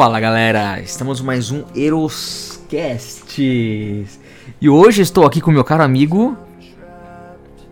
Fala galera, estamos mais um Eroscast e hoje estou aqui com meu caro amigo.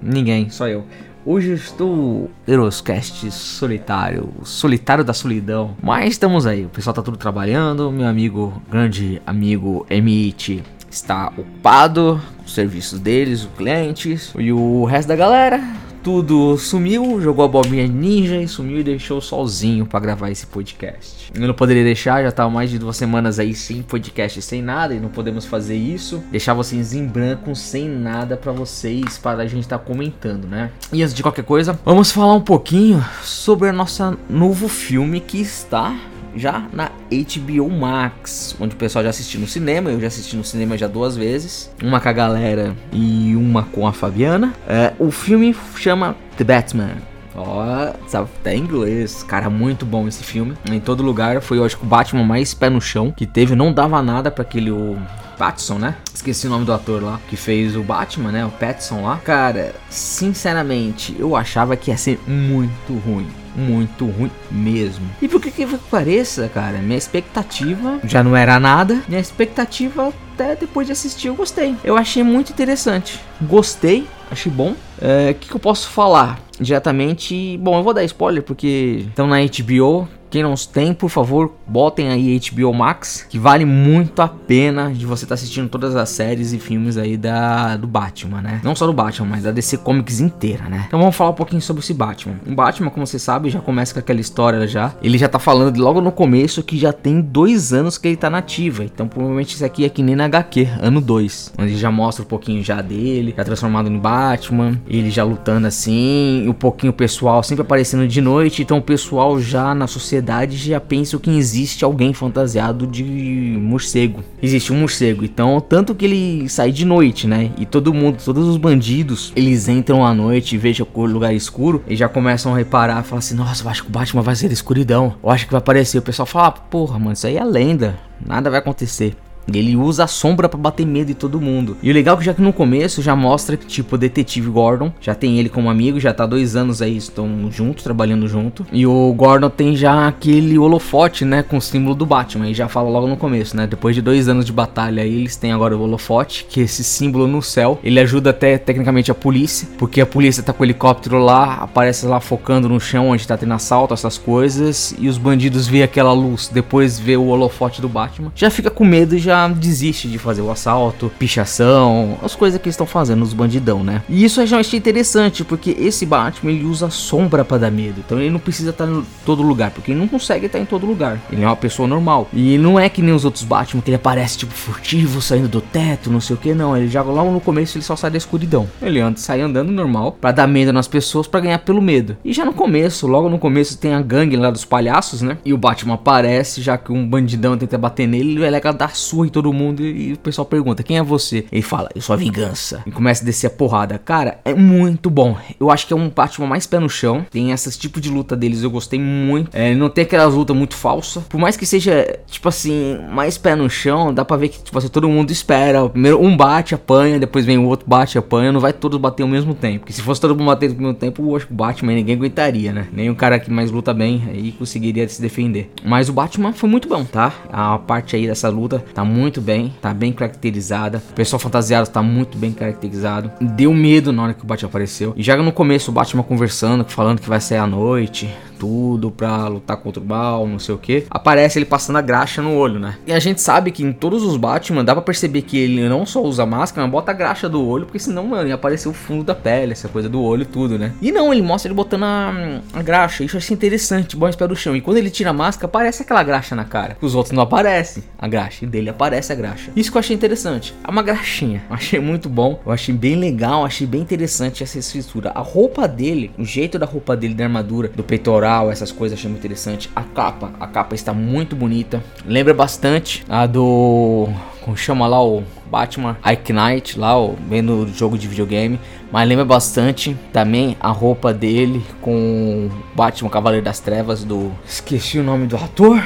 Ninguém, só eu. Hoje estou Eroscast solitário, solitário da solidão. Mas estamos aí, o pessoal tá tudo trabalhando. Meu amigo, grande amigo Emit está ocupado com os serviços deles, os clientes. E o resto da galera tudo sumiu, jogou a bobinha ninja e sumiu e deixou sozinho para gravar esse podcast. Eu não poderia deixar, já tava mais de duas semanas aí sem podcast, sem nada, e não podemos fazer isso. Deixar vocês em branco, sem nada para vocês, para a gente estar tá comentando, né? E antes de qualquer coisa, vamos falar um pouquinho sobre a nossa novo filme que está já na HBO Max, onde o pessoal já assistiu no cinema, eu já assisti no cinema já duas vezes, uma com a galera e uma com a Fabiana. É, o filme chama The Batman. Ó, oh, sabe até inglês. Cara, muito bom esse filme. Em todo lugar. Foi, eu acho o Batman mais pé no chão que teve. Não dava nada para aquele o Pattinson, né? Esqueci o nome do ator lá que fez o Batman, né? O Pattinson lá. Cara, sinceramente, eu achava que ia ser muito ruim muito ruim mesmo. E por que que pareça, cara, minha expectativa já não era nada. Minha expectativa até depois de assistir eu gostei. Eu achei muito interessante. Gostei, achei bom. O é, que, que eu posso falar? Diretamente, bom, eu vou dar spoiler porque estão na HBO, quem não tem, por favor, botem aí HBO Max, que vale muito a pena de você estar tá assistindo todas as séries e filmes aí da do Batman, né? Não só do Batman, mas da DC Comics inteira, né? Então vamos falar um pouquinho sobre esse Batman. O Batman, como você sabe, já começa com aquela história já. Ele já tá falando logo no começo que já tem dois anos que ele tá nativa. Então provavelmente isso aqui é que nem na HQ, ano 2. Onde já mostra um pouquinho já dele, já transformado em Batman, ele já lutando assim, um pouquinho o pessoal sempre aparecendo de noite. Então o pessoal já na sociedade sociedade já pensam que existe alguém fantasiado de morcego. Existe um morcego, então tanto que ele sai de noite, né? E todo mundo, todos os bandidos, eles entram à noite e vejam o lugar escuro e já começam a reparar, falam assim: "Nossa, eu acho que o Batman vai ser escuridão. Eu acho que vai aparecer". O pessoal fala: ah, "Porra, mano, isso aí é lenda. Nada vai acontecer". Ele usa a sombra para bater medo em todo mundo. E o legal é que já que no começo já mostra que, tipo, o detetive Gordon já tem ele como amigo, já tá dois anos aí, estão juntos, trabalhando junto. E o Gordon tem já aquele holofote, né, com o símbolo do Batman. E já fala logo no começo, né? Depois de dois anos de batalha aí, eles têm agora o holofote, que é esse símbolo no céu. Ele ajuda até tecnicamente a polícia, porque a polícia tá com o helicóptero lá, aparece lá focando no chão onde tá tendo assalto, essas coisas. E os bandidos vê aquela luz, depois vê o holofote do Batman. Já fica com medo e já desiste de fazer o assalto, pichação, as coisas que estão fazendo os bandidão, né? E isso eu já achei interessante, porque esse Batman ele usa sombra para dar medo. Então ele não precisa estar em todo lugar, porque ele não consegue estar em todo lugar. Ele é uma pessoa normal. E não é que nem os outros Batman que ele aparece tipo furtivo, saindo do teto, não sei o que, não. Ele joga logo no começo ele só sai da escuridão. Ele anda, sai andando normal para dar medo nas pessoas, para ganhar pelo medo. E já no começo, logo no começo tem a gangue lá dos palhaços, né? E o Batman aparece, já que um bandidão tenta bater nele, ele é legal dar surra em todo mundo e, o pessoal pergunta: quem é você? Ele fala: eu sou a vingança. E começa a descer a porrada. Cara, é muito bom. Eu acho que é um Batman mais pé no chão. Tem esses tipo de luta deles, eu gostei muito. É, não tem aquelas lutas muito falsas. Por mais que seja, tipo assim, mais pé no chão, dá pra ver que, tipo assim, todo mundo espera. Primeiro um bate, apanha, depois vem o outro bate, apanha. Não vai todos bater ao mesmo tempo. Porque se fosse todo mundo bater ao mesmo tempo, eu acho que o Batman ninguém aguentaria, né? Nem o cara que mais luta bem aí conseguiria se defender. Mas o Batman foi muito bom, tá? A parte aí dessa luta tá muito bem, tá bem caracterizada. O pessoal fantasiado tá muito bem caracterizado. Deu medo na hora que o Batman apareceu. E já no começo o Batman conversando, falando que vai sair à noite tudo pra lutar contra o mal, não sei o que. Aparece ele passando a graxa no olho, né? E a gente sabe que em todos os Batman dá pra perceber que ele não só usa máscara, mas bota a graxa do olho, porque senão, mano, ia aparecer o fundo da pele, essa coisa do olho e tudo, né? E não, ele mostra ele botando a, a graxa. Isso eu achei interessante, bom pé do chão. E quando ele tira a máscara, aparece aquela graxa na cara. Os outros não aparecem a graxa. Dele aparece a graxa. Isso que eu achei interessante. É uma graxinha. Achei muito bom. Eu achei bem legal. Achei bem interessante essa escritura. A roupa dele, o jeito da roupa dele, da armadura, do peitoral essas coisas achei muito interessante. A capa, a capa está muito bonita. Lembra bastante a do. Como chama lá o Batman Ike Knight, lá, ó, bem no jogo de videogame. Mas lembra bastante também a roupa dele com Batman Cavaleiro das Trevas do. Esqueci o nome do ator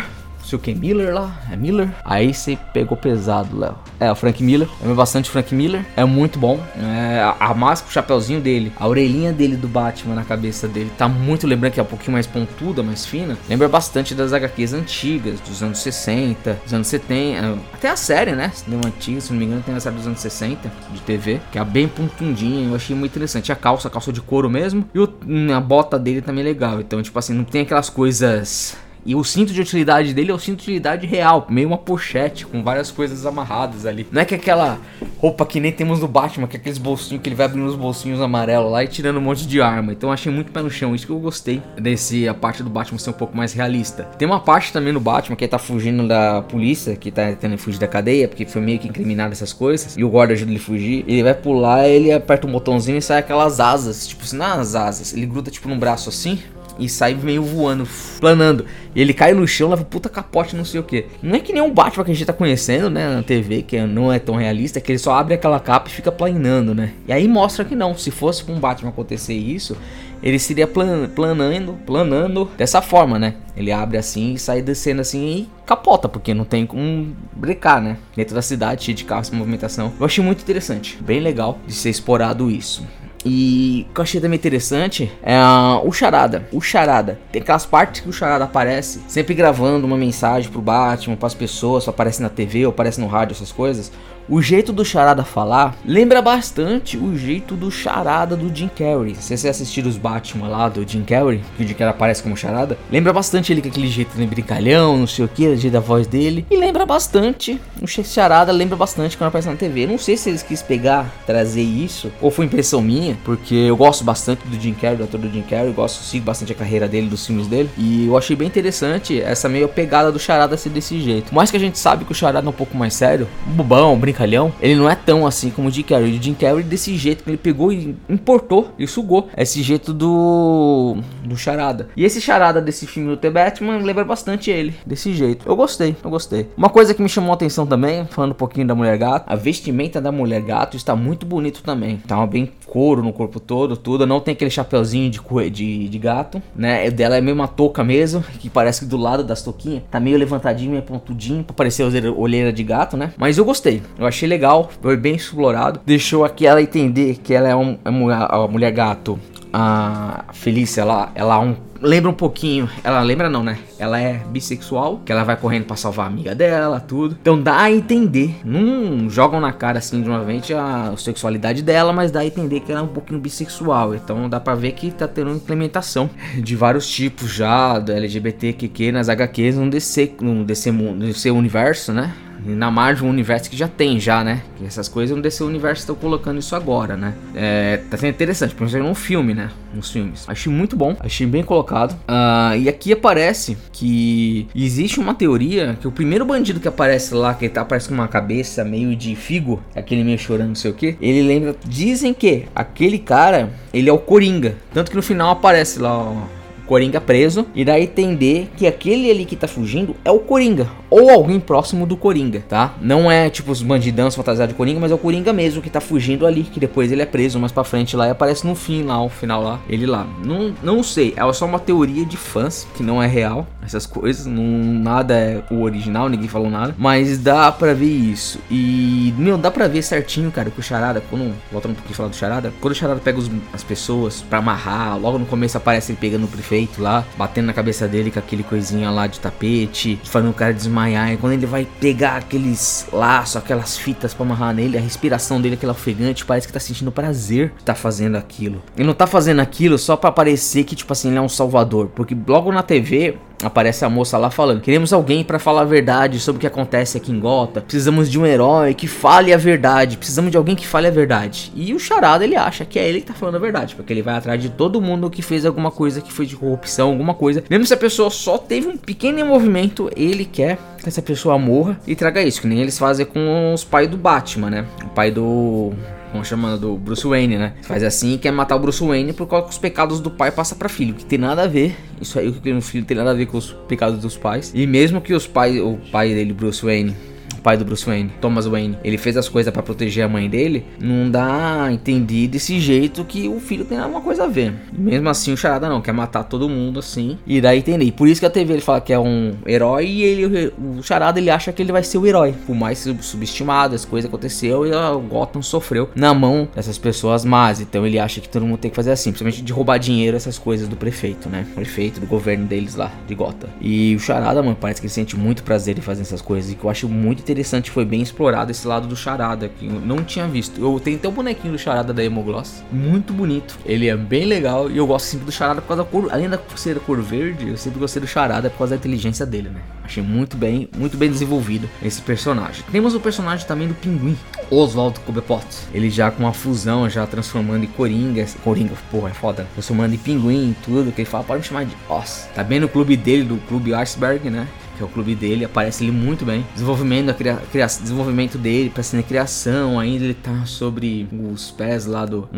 sei o que, Miller lá, é Miller? Aí você pegou pesado, Léo. É, o Frank Miller, é bastante Frank Miller, é muito bom. É, a, máscara, o chapeuzinho dele, a orelhinha dele do Batman na cabeça dele, tá muito lembrando que é um pouquinho mais pontuda, mais fina. Lembra bastante das HQs antigas, dos anos 60, dos anos 70, até a série, né? Cinema antiga, se não me engano, tem a série dos anos 60 de TV, que é bem pontundinha, eu achei muito interessante. A calça, a calça de couro mesmo, e o, a bota dele também é legal. Então, tipo assim, não tem aquelas coisas e o cinto de utilidade dele é o cinto de utilidade real, meio uma pochete com várias coisas amarradas ali. Não é que aquela roupa que nem temos no Batman, que é aqueles bolsinhos que ele vai abrindo os bolsinhos amarelos lá e tirando um monte de arma. Então achei muito pé no chão, isso que eu gostei desse a parte do Batman ser um pouco mais realista. Tem uma parte também no Batman que ele tá fugindo da polícia, que tá tentando fugir da cadeia, porque foi meio que incriminado essas coisas, e o guarda ajuda ele a fugir. Ele vai pular, ele aperta um botãozinho e sai aquelas asas, tipo assim, não é as asas, ele gruda tipo num braço assim, e sai meio voando, planando. E ele cai no chão, leva puta capote, não sei o que. Não é que nem um Batman que a gente tá conhecendo, né, na TV, que não é tão realista, que ele só abre aquela capa e fica planando, né? E aí mostra que não, se fosse com um Batman acontecer isso, ele seria plan planando, planando dessa forma, né? Ele abre assim e sai descendo assim e capota, porque não tem como brecar, né? Dentro da cidade, cheio de carros, movimentação. Eu achei muito interessante, bem legal de ser explorado isso. E o que eu achei também interessante é uh, o Charada. O Charada. Tem aquelas partes que o Charada aparece, sempre gravando uma mensagem pro Batman, pras pessoas, aparece na TV ou aparece no rádio, essas coisas. O jeito do Charada falar lembra bastante o jeito do Charada do Jim Carrey. Se você assistir os Batman lá do Jim Carrey, que o Jim Carrey aparece como Charada, lembra bastante ele com aquele jeito de brincalhão, não sei o que, o jeito da voz dele. E lembra bastante, o Charada lembra bastante quando aparece na TV. Não sei se eles quis pegar, trazer isso, ou foi impressão minha, porque eu gosto bastante do Jim Carrey, do ator do Jim Carrey, gosto, sigo bastante a carreira dele, dos filmes dele. E eu achei bem interessante essa meio pegada do Charada ser desse jeito. Mais que a gente sabe que o Charada é um pouco mais sério, bobão, brincalhão brincalhão, ele não é tão assim como o Jim Carrey. O Jim Carrey desse jeito que ele pegou e importou e sugou esse jeito do do Charada. E esse Charada desse filme do The Batman lembra bastante ele, desse jeito. Eu gostei, eu gostei. Uma coisa que me chamou a atenção também, falando um pouquinho da Mulher Gato, a vestimenta da Mulher Gato está muito bonito também. Tá bem couro no corpo todo, tudo. Não tem aquele chapeuzinho de, de, de gato, né? O dela é meio uma touca mesmo, que parece que do lado das touquinhas tá meio levantadinho, meio pontudinho, pra parecer olheira de gato, né? Mas eu gostei. Eu achei legal, foi bem explorado. Deixou aqui ela entender que ela é um, é a mulher gato. A Felícia, ela, ela um lembra um pouquinho. Ela lembra não, né? Ela é bissexual, que ela vai correndo para salvar a amiga dela, tudo. Então dá a entender. Não jogam na cara assim de uma vez a sexualidade dela, mas dá a entender que ela é um pouquinho bissexual. Então dá pra ver que tá tendo uma implementação de vários tipos já do LGBTQ nas HQs no DC, no DC, no DC universo, né? Na Marvel Universo que já tem já, né? Que essas coisas no DC Universo estão colocando isso agora, né? É, tá sendo interessante, por exemplo, um filme, né? Nos filmes. Achei muito bom, achei bem colocado. Uh, e aqui aparece que existe uma teoria que o primeiro bandido que aparece lá, que ele tá, aparece com uma cabeça meio de figo, aquele meio chorando, não sei o que, ele lembra. Dizem que aquele cara, ele é o Coringa. Tanto que no final aparece lá, ó Coringa preso, irá entender que aquele ali que tá fugindo é o Coringa, ou alguém próximo do Coringa, tá? Não é tipo os bandidãos fantasiados de Coringa, mas é o Coringa mesmo que tá fugindo ali, que depois ele é preso mais pra frente lá e aparece no fim lá, o final lá, ele lá. Não, não sei, é só uma teoria de fãs, que não é real, essas coisas, não, nada é o original, ninguém falou nada, mas dá pra ver isso. E, meu, dá pra ver certinho, cara, que o Charada, quando, voltando um pouquinho falar do Charada, quando o Charada pega os, as pessoas pra amarrar, logo no começo aparece ele pegando o prefeito feito lá, batendo na cabeça dele com aquele coisinha lá de tapete, fazendo o cara desmaiar. E quando ele vai pegar aqueles laços, aquelas fitas para amarrar nele, a respiração dele, aquele ofegante, parece que tá sentindo prazer de tá fazendo aquilo. Ele não tá fazendo aquilo só para parecer que, tipo assim, ele é um salvador. Porque logo na TV, aparece a moça lá falando: Queremos alguém para falar a verdade sobre o que acontece aqui em Gota. Precisamos de um herói que fale a verdade. Precisamos de alguém que fale a verdade. E o Charada ele acha que é ele que tá falando a verdade, porque ele vai atrás de todo mundo que fez alguma coisa que foi de corrupção, alguma coisa. Mesmo se a pessoa só teve um pequeno movimento, ele quer que essa pessoa morra e traga isso, que nem eles fazem com os pais do Batman, né? O pai do vamos chamando do Bruce Wayne, né? Faz assim e quer matar o Bruce Wayne por causa que os pecados do pai passa para filho, que tem nada a ver. Isso aí o filho tem nada a ver com os pecados dos pais. E mesmo que os pais, o pai dele, Bruce Wayne, pai do Bruce Wayne, Thomas Wayne, ele fez as coisas para proteger a mãe dele, não dá a entender desse jeito que o filho tem alguma coisa a ver. Mesmo assim, o Charada não, quer matar todo mundo assim. E daí entender. Por isso que a TV ele fala que é um herói e ele, o Charada ele acha que ele vai ser o herói. Por mais subestimado, as coisas aconteceu e o Gotham sofreu na mão dessas pessoas más. Então ele acha que todo mundo tem que fazer assim, principalmente de roubar dinheiro, essas coisas do prefeito, né? O prefeito do governo deles lá, de Gotham. E o Charada, mano, parece que ele sente muito prazer em fazer essas coisas. E que eu acho muito interessante, foi bem explorado esse lado do Charada, que eu não tinha visto. Eu tenho até o bonequinho do Charada da Hemogloss, muito bonito. Ele é bem legal e eu gosto sempre do Charada por causa da cor, além da ser cor verde, eu sempre gostei do Charada por causa da inteligência dele, né? Achei muito bem, muito bem desenvolvido esse personagem. Temos o personagem também do Pinguim, Oswald Cobblepot. Ele já com uma fusão, já transformando em Coringa, Coringa, porra, é foda. Transformando em Pinguim, tudo, que ele fala, pode me chamar de Oz. Tá bem no clube dele, do clube Iceberg, né? Que é o clube dele, aparece ele muito bem. Desenvolvimento, a cria, cria, desenvolvimento dele pra criação, ainda ele tá sobre os pés lá do.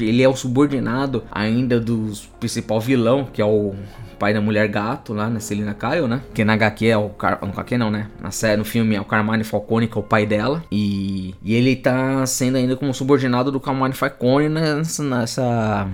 Ele é o subordinado ainda do principal vilão, que é o pai da mulher gato lá, na Celina Kyle, né? Que na HQ é o Car... no HQ não, né? Na série, no filme é o Carmine Falcone, que é o pai dela. E, e ele tá sendo ainda como subordinado do Carmine Falcone nessa, nessa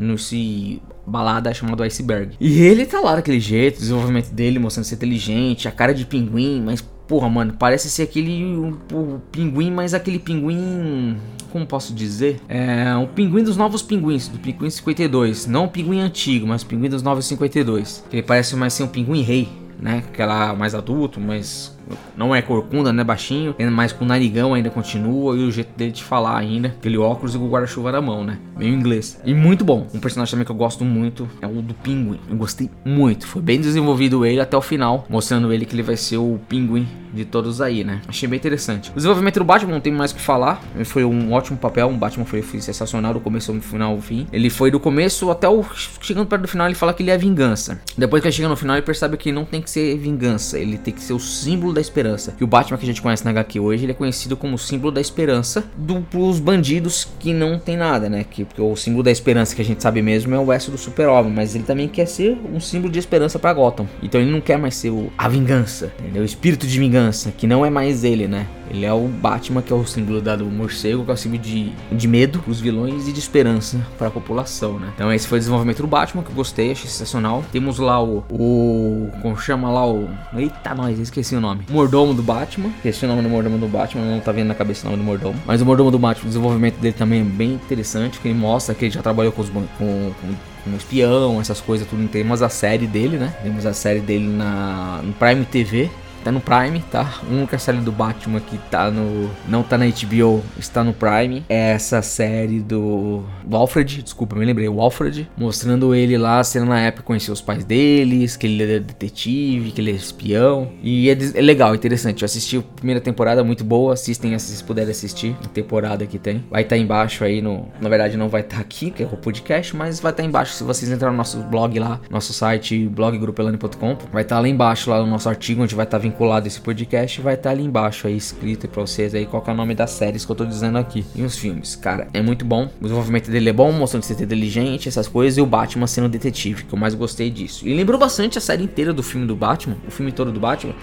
nesse balada chamado Iceberg. E ele tá lá daquele jeito, o desenvolvimento dele mostrando ser inteligente, a cara de pinguim, mas porra, mano, parece ser aquele um, um, pinguim, mas aquele pinguim. Como posso dizer? É um pinguim dos novos pinguins, do pinguim 52. Não o pinguim antigo, mas o pinguim dos novos 52. Ele parece mais ser um pinguim rei, né? Aquela mais adulto, mas não é corcunda, né? Baixinho, mas com narigão ainda continua e o jeito dele de falar ainda, aquele óculos e o guarda-chuva na mão, né? Meio inglês. E muito bom. Um personagem também que eu gosto muito é o do Pinguim. Eu gostei muito. Foi bem desenvolvido ele até o final, mostrando ele que ele vai ser o Pinguim de todos aí, né? Achei bem interessante. O desenvolvimento do Batman não tem mais o que falar. Ele foi um ótimo papel. Um Batman foi, foi sensacional do começo ao final ao fim. Ele foi do começo até o. Chegando perto do final, ele fala que ele é vingança. Depois que ele chega no final, ele percebe que não tem que ser vingança. Ele tem que ser o símbolo da esperança. E o Batman que a gente conhece na HQ hoje, ele é conhecido como o símbolo da esperança do, pros bandidos que não tem nada, né? Que, porque o símbolo da esperança que a gente sabe mesmo é o S do super-homem. Mas ele também quer ser um símbolo de esperança para Gotham. Então ele não quer mais ser o, a vingança, entendeu? O espírito de vingança que não é mais ele, né? Ele é o Batman, que é o símbolo do morcego, que é o símbolo de, de medo pros vilões e de esperança para a população, né? Então esse foi o desenvolvimento do Batman, que eu gostei, achei sensacional. Temos lá o. o como chama lá o. Eita, nós, esqueci o nome. Mordomo do Batman. Esqueci o nome do mordomo do Batman, não tá vendo na cabeça o nome do mordomo. Mas o mordomo do Batman, o desenvolvimento dele também é bem interessante, que ele mostra que ele já trabalhou com os com, com um espião, essas coisas, tudo. Temos a série dele, né? Temos a série dele na, no Prime TV, Tá no Prime, tá? A única série do Batman que tá no. Não tá na HBO, está no Prime. É essa série do. do Alfred, desculpa, me lembrei, o Alfred. Mostrando ele lá, sendo na época conhecer os pais deles, que ele é detetive, que ele é espião. E é, é legal, interessante. Eu assisti a primeira temporada, muito boa. Assistem se puderem assistir. A temporada que tem. Vai estar tá embaixo aí no. Na verdade, não vai estar tá aqui, que é o podcast, mas vai estar tá embaixo se vocês entrarem no nosso blog lá, nosso site bloggrupelane.com. Vai estar tá lá embaixo, lá no nosso artigo, onde vai estar tá vinculado esse podcast, vai estar tá ali embaixo aí escrito para vocês aí qual é o nome das séries que eu tô dizendo aqui. E os filmes, cara, é muito bom. O desenvolvimento dele é bom, mostrando ser inteligente, essas coisas, e o Batman sendo detetive, que eu mais gostei disso. E lembrou bastante a série inteira do filme do Batman, o filme todo do Batman.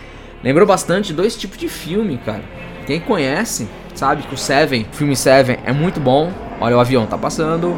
Lembrou bastante dois tipos de filme, cara. Quem conhece, sabe que o Seven, o filme Seven, é muito bom. Olha, o avião tá passando.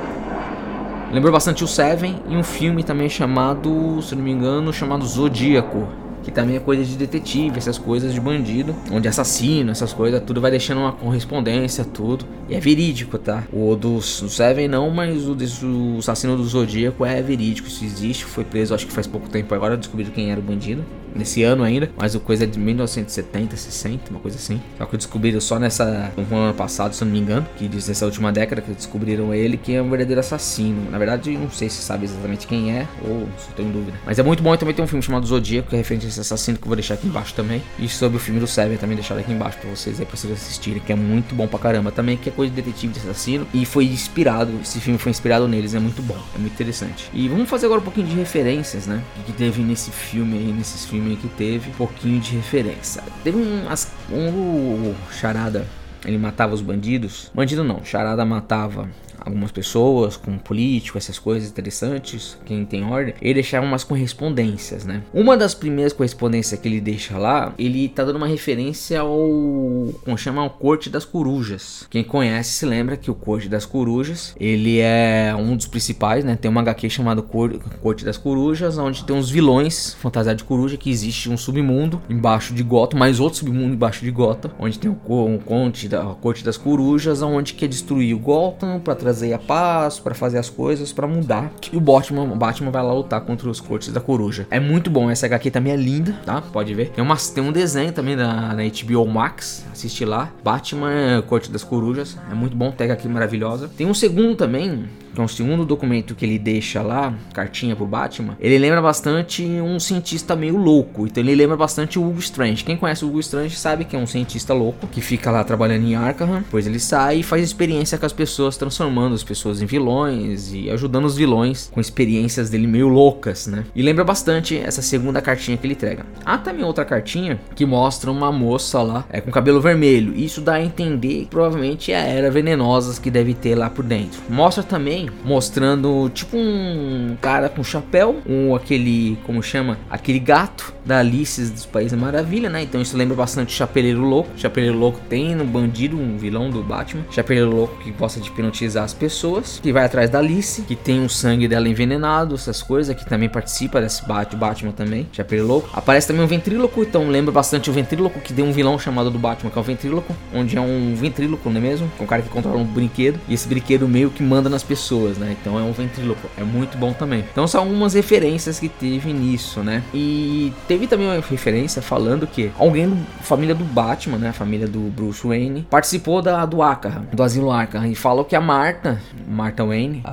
Lembrou bastante o Seven e um filme também chamado, se não me engano, chamado Zodíaco que também é coisa de detetive, essas coisas de bandido, onde assassino, essas coisas, tudo vai deixando uma correspondência, tudo. E é verídico, tá? O do, Seven não, mas o, do, o assassino do Zodíaco é verídico, isso existe, foi preso acho que faz pouco tempo agora, descobriram quem era o bandido nesse ano ainda, mas o coisa é de 1970, 60, uma coisa assim. Só que descobriram só nessa, no ano passado, se eu não me engano, que diz nessa última década que descobriram ele que é um verdadeiro assassino. Na verdade, não sei se sabe exatamente quem é, ou se tenho dúvida. Mas é muito bom e também tem um filme chamado Zodíaco, que é referente a esse assassino, que eu vou deixar aqui embaixo também. E sobre o filme do Seven também deixar aqui embaixo pra vocês aí, pra vocês assistirem, que é muito bom pra caramba também, que é coisa de detetive de assassino. E foi inspirado, esse filme foi inspirado neles, é muito bom, é muito interessante. E vamos fazer agora um pouquinho de referências, né? Que teve nesse filme aí, nesses filmes que teve um pouquinho de referência. Teve um, um charada ele matava os bandidos. Bandido não, Charada matava algumas pessoas, com político, essas coisas interessantes, quem tem ordem, ele deixava umas correspondências, né? Uma das primeiras correspondências que ele deixa lá, ele tá dando uma referência ao como chama o Corte das Corujas. Quem conhece se lembra que o Corte das Corujas, ele é um dos principais, né? Tem uma HQ chamado Corte das Corujas, onde tem uns vilões fantasiados de coruja que existe um submundo embaixo de Gotham, mais outro submundo embaixo de Gotham, onde tem o, o Conte da Corte das Corujas, onde quer destruir o Gotham para trazer a paz, para fazer as coisas, para mudar. E o Batman, Batman vai lá lutar contra os Cortes da Coruja. É muito bom, essa HQ também é linda, tá? Pode ver. Tem, uma, tem um desenho também da, na HBO Max, assiste lá. Batman, Corte das Corujas, é muito bom, tem HQ maravilhosa. Tem um segundo também, que é um segundo documento que ele deixa lá, cartinha pro Batman, ele lembra bastante um cientista meio louco. Então ele lembra bastante o Hugo Strange. Quem conhece o Hugo Strange sabe que é um cientista louco que fica lá trabalhando em Arkham. Depois ele sai e faz experiência com as pessoas, transformando as pessoas em vilões e ajudando os vilões com experiências dele meio loucas, né? E lembra bastante essa segunda cartinha que ele entrega. Há também outra cartinha que mostra uma moça lá é, com cabelo vermelho. Isso dá a entender que provavelmente é a era venenosas que deve ter lá por dentro. Mostra também também, mostrando tipo um cara com chapéu, um aquele, como chama, aquele gato da Alice dos Países Maravilha, né? Então isso lembra bastante Chapeleiro Louco. Chapeleiro Louco tem no bandido, um vilão do Batman. Chapeleiro Louco que gosta de hipnotizar as pessoas, que vai atrás da Alice, que tem o sangue dela envenenado, essas coisas, que também participa desse Bat Batman também. Chapeleiro Louco. Aparece também um ventríloco, então lembra bastante o ventríloco que tem um vilão chamado do Batman, que é o ventríloco, onde é um ventríloco, não é mesmo? É um cara que controla um brinquedo e esse brinquedo meio que manda nas pessoas, né? Então é um ventríloco, é muito bom também. Então são algumas referências que teve nisso, né? E teve também uma referência falando que alguém da família do Batman, né? A família do Bruce Wayne, participou da, do Arkham, do asilo Arkham, e falou que a Marta, Marta Wayne,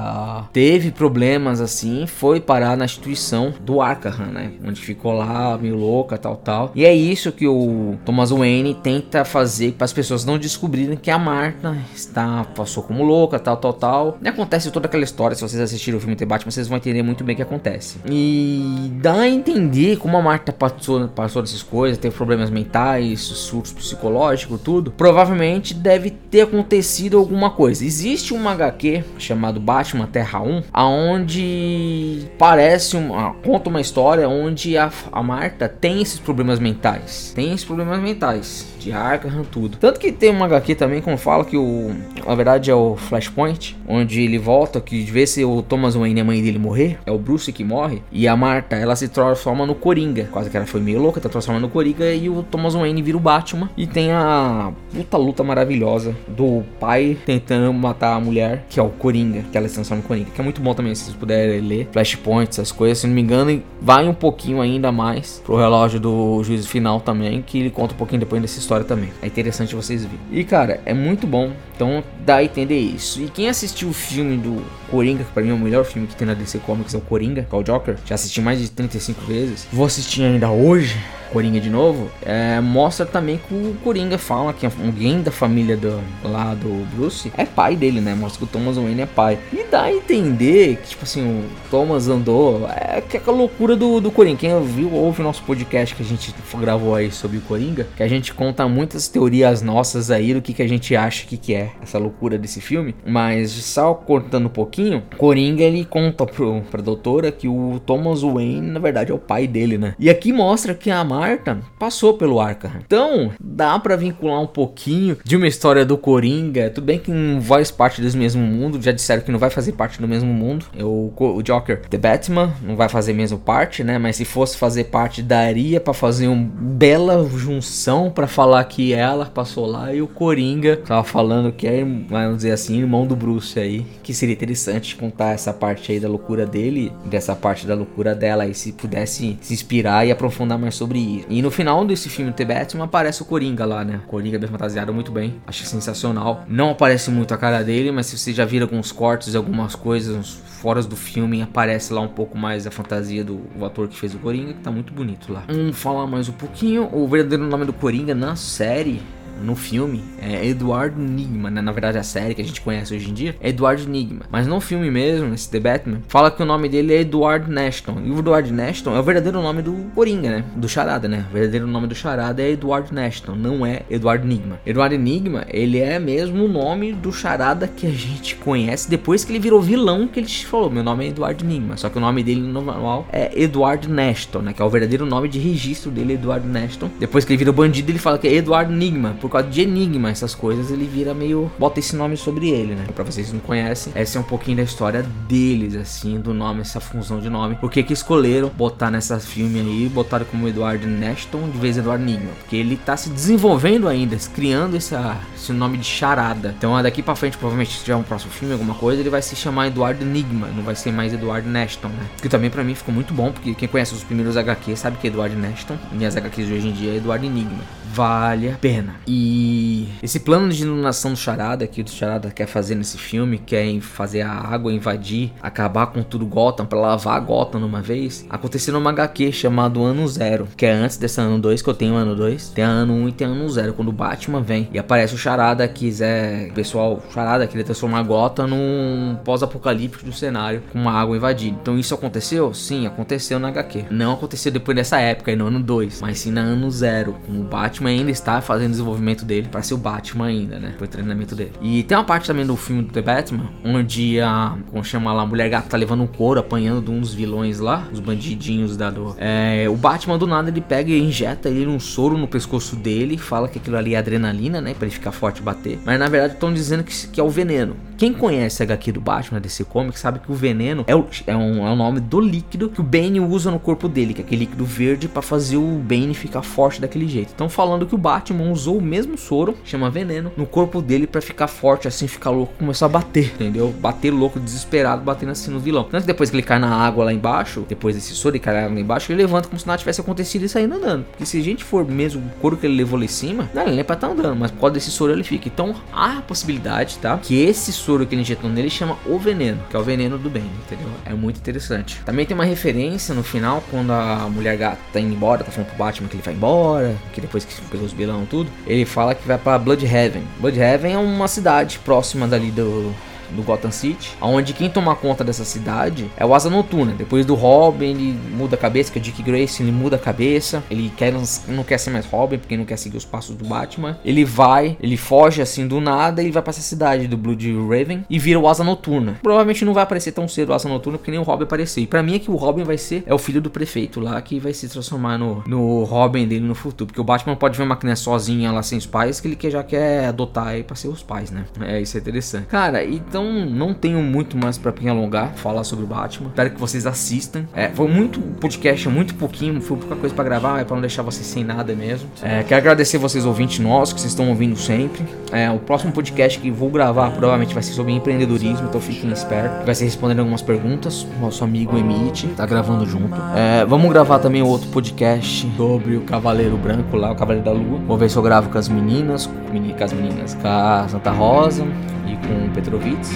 teve problemas assim, foi parar na instituição do Arkham, né? Onde ficou lá meio louca, tal, tal. E é isso que o Thomas Wayne tenta fazer para as pessoas não descobrirem que a Marta está passou como louca, tal, tal, tal. E acontece acontece toda aquela história. Se vocês assistirem o filme The Batman, vocês vão entender muito bem o que acontece. E dá a entender como a Marta passou, passou dessas coisas, teve problemas mentais, surtos psicológicos, tudo. Provavelmente deve ter acontecido alguma coisa. Existe uma HQ chamado Batman Terra 1, aonde parece uma, conta uma história onde a, a Marta tem esses problemas mentais. Tem esses problemas mentais de Arkham, tudo. Tanto que tem uma HQ também como fala que o na verdade é o Flashpoint, onde ele volta que vez se o Thomas Wayne a mãe dele morrer, é o Bruce que morre e a Marta, ela se transforma no Coringa. Quase que ela foi meio louca, tá transformando no Coringa e o Thomas Wayne vira o Batman e tem a puta luta maravilhosa do pai tentando matar a mulher, que é o Coringa, que ela se transforma no Coringa, que é muito bom também se vocês puderem ler Flashpoint, essas coisas, se não me engano, vai um pouquinho ainda mais pro relógio do juízo final também, que ele conta um pouquinho depois dessa história também. É interessante vocês verem. E cara, é muito bom. Então dá a entender isso. E quem assistiu o filme do Coringa, que pra mim é o melhor filme que tem na DC Comics, é o Coringa, que é o Joker, já assisti mais de 35 vezes. Vou assistir ainda hoje. Coringa de novo, é, mostra também que o Coringa fala que alguém da família do, lá do Bruce é pai dele, né? Mostra que o Thomas Wayne é pai. E dá a entender que, tipo assim, o Thomas andou. É é aquela loucura do, do Coringa. Quem viu, ouve o nosso podcast que a gente gravou aí sobre o Coringa, que a gente conta muitas teorias nossas aí do que, que a gente acha que, que é essa loucura desse filme. Mas só cortando um pouquinho, Coringa ele conta pro, pra doutora que o Thomas Wayne, na verdade, é o pai dele, né? E aqui mostra que a Marta passou pelo Arkham. Então, dá para vincular um pouquinho de uma história do Coringa. Tudo bem que não faz parte do mesmo mundo, já disseram que não vai fazer parte do mesmo mundo. O, o Joker, The Batman, não vai fazer mesmo parte, né? Mas se fosse fazer parte, daria para fazer uma bela junção para falar que ela passou lá e o Coringa tava falando que é, vamos dizer assim, irmão do Bruce aí. Que seria interessante contar essa parte aí da loucura dele, dessa parte da loucura dela, e se pudesse se inspirar e aprofundar mais sobre e no final desse filme The Batman aparece o Coringa lá, né? O Coringa bem fantasiado, muito bem. Acho sensacional. Não aparece muito a cara dele, mas se você já vira alguns cortes e algumas coisas fora do filme, aparece lá um pouco mais a fantasia do ator que fez o Coringa, que tá muito bonito lá. Vamos falar mais um pouquinho. O verdadeiro nome do Coringa na série no filme é Edward Nigma, né? Na verdade, a série que a gente conhece hoje em dia é Edward Nigma. Mas no filme mesmo, esse The Batman, fala que o nome dele é Edward Nashton. E o Edward Nashton é o verdadeiro nome do Coringa, né? Do Charada, né? O verdadeiro nome do Charada é Edward Nashton, não é Edward Nigma. Edward Nigma, ele é mesmo o nome do Charada que a gente conhece depois que ele virou vilão, que ele falou: Meu nome é Edward Nigma. Só que o nome dele no manual é Edward Nashton, né? Que é o verdadeiro nome de registro dele, Edward Nashton. Depois que ele virou bandido, ele fala que é Edward Nigma. Por causa de enigma, essas coisas, ele vira meio. bota esse nome sobre ele, né? Pra vocês que não conhecem, essa é um pouquinho da história deles, assim, do nome, essa função de nome. Por que que escolheram botar nessa filme aí, botaram como Edward Nashton de vez Edward Nigma? Porque ele tá se desenvolvendo ainda, criando essa, esse nome de charada. Então daqui pra frente, provavelmente, se tiver um próximo filme, alguma coisa, ele vai se chamar Edward Nigma, não vai ser mais Edward Nashton, né? Que também pra mim ficou muito bom, porque quem conhece os primeiros HQ sabe que é Edward Nashton. Minhas HQs de hoje em dia é Edward Enigma. Vale a pena. E esse plano de iluminação do Charada que o Charada quer fazer nesse filme, que é fazer a água invadir, acabar com tudo Gotham, para lavar Gotham numa vez, aconteceu numa HQ chamado Ano Zero, que é antes desse ano 2, que eu tenho ano 2. Tem ano 1 um e tem ano 0, quando o Batman vem e aparece o Charada que quiser, o pessoal, o Charada queria transformar Gotham num pós-apocalíptico do cenário com uma água invadida. Então isso aconteceu? Sim, aconteceu na HQ. Não aconteceu depois dessa época, no ano 2, mas sim no ano 0, com o Batman ainda está fazendo desenvolvimento dele para ser o Batman ainda, né? Foi o treinamento dele. E tem uma parte também do filme do The Batman, onde a, como chama lá, a mulher gata tá levando um couro, apanhando de um dos vilões lá, os bandidinhos da do. É, o Batman do nada ele pega e injeta ele um soro no pescoço dele, fala que aquilo ali é adrenalina, né? Pra ele ficar forte e bater. Mas na verdade estão dizendo que, que é o veneno. Quem conhece a HQ do Batman, desse comic, sabe que o veneno é o, é, um, é o nome do líquido que o Bane usa no corpo dele, que é aquele líquido verde para fazer o Bane ficar forte daquele jeito. Então falando que o Batman usou o mesmo soro, chama veneno, no corpo dele para ficar forte, assim ficar louco, começar a bater, entendeu? Bater louco, desesperado, batendo assim no vilão. Tanto que depois que ele cai na água lá embaixo, depois desse soro, ele cai na água lá embaixo, ele levanta como se nada tivesse acontecido e saindo andando. Porque se a gente for mesmo o couro que ele levou lá em cima, não, ele é pra estar tá andando, mas causa desse soro ele fica. Então há a possibilidade, tá? Que esse soro que ele injetou nele chama o veneno, que é o veneno do bem, entendeu? É muito interessante. Também tem uma referência no final, quando a mulher gata tá indo embora, tá falando pro Batman que ele vai embora, que depois que pegou os bilão tudo, ele fala que vai pra Bloodhaven. Bloodhaven é uma cidade próxima dali do do Gotham City, onde quem toma conta dessa cidade é o Asa Noturna. Depois do Robin, ele muda a cabeça, que é o Dick Grayson, ele muda a cabeça, ele quer, não quer ser mais Robin, porque não quer seguir os passos do Batman. Ele vai, ele foge assim do nada e vai para essa cidade do Blood Raven e vira o Asa Noturna. Provavelmente não vai aparecer tão cedo o Asa Noturna, porque nem o Robin apareceu. E pra mim é que o Robin vai ser, é o filho do prefeito lá, que vai se transformar no, no Robin dele no futuro. Porque o Batman pode ver uma criança sozinha lá sem os pais, que ele já quer adotar aí pra ser os pais, né? É, isso é interessante. Cara, então então não tenho muito mais para me alongar, falar sobre o Batman. Espero que vocês assistam. É, foi muito podcast, muito pouquinho, foi pouca coisa para gravar, é para não deixar vocês sem nada mesmo. É, quero agradecer vocês ouvintes nossos que vocês estão ouvindo sempre. É, o próximo podcast que vou gravar provavelmente vai ser sobre empreendedorismo, então fiquem espertos. Vai ser respondendo algumas perguntas. Nosso amigo Emite tá gravando junto. É, vamos gravar também outro podcast sobre o Cavaleiro Branco lá, o Cavaleiro da Lua. Vou ver se eu gravo com as meninas, com as meninas, com a Santa Rosa e com o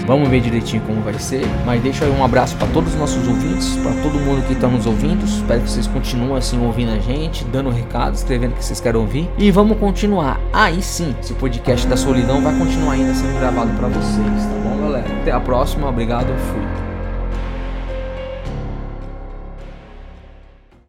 Vamos ver direitinho como vai ser. Mas deixa aí um abraço para todos os nossos ouvintes, para todo mundo que está nos ouvindo. Espero que vocês continuem assim ouvindo a gente, dando recado, escrevendo o que vocês querem ouvir. E vamos continuar. Aí sim, esse podcast da solidão vai continuar ainda sendo gravado para vocês, tá bom, galera? Até a próxima. Obrigado. Fui.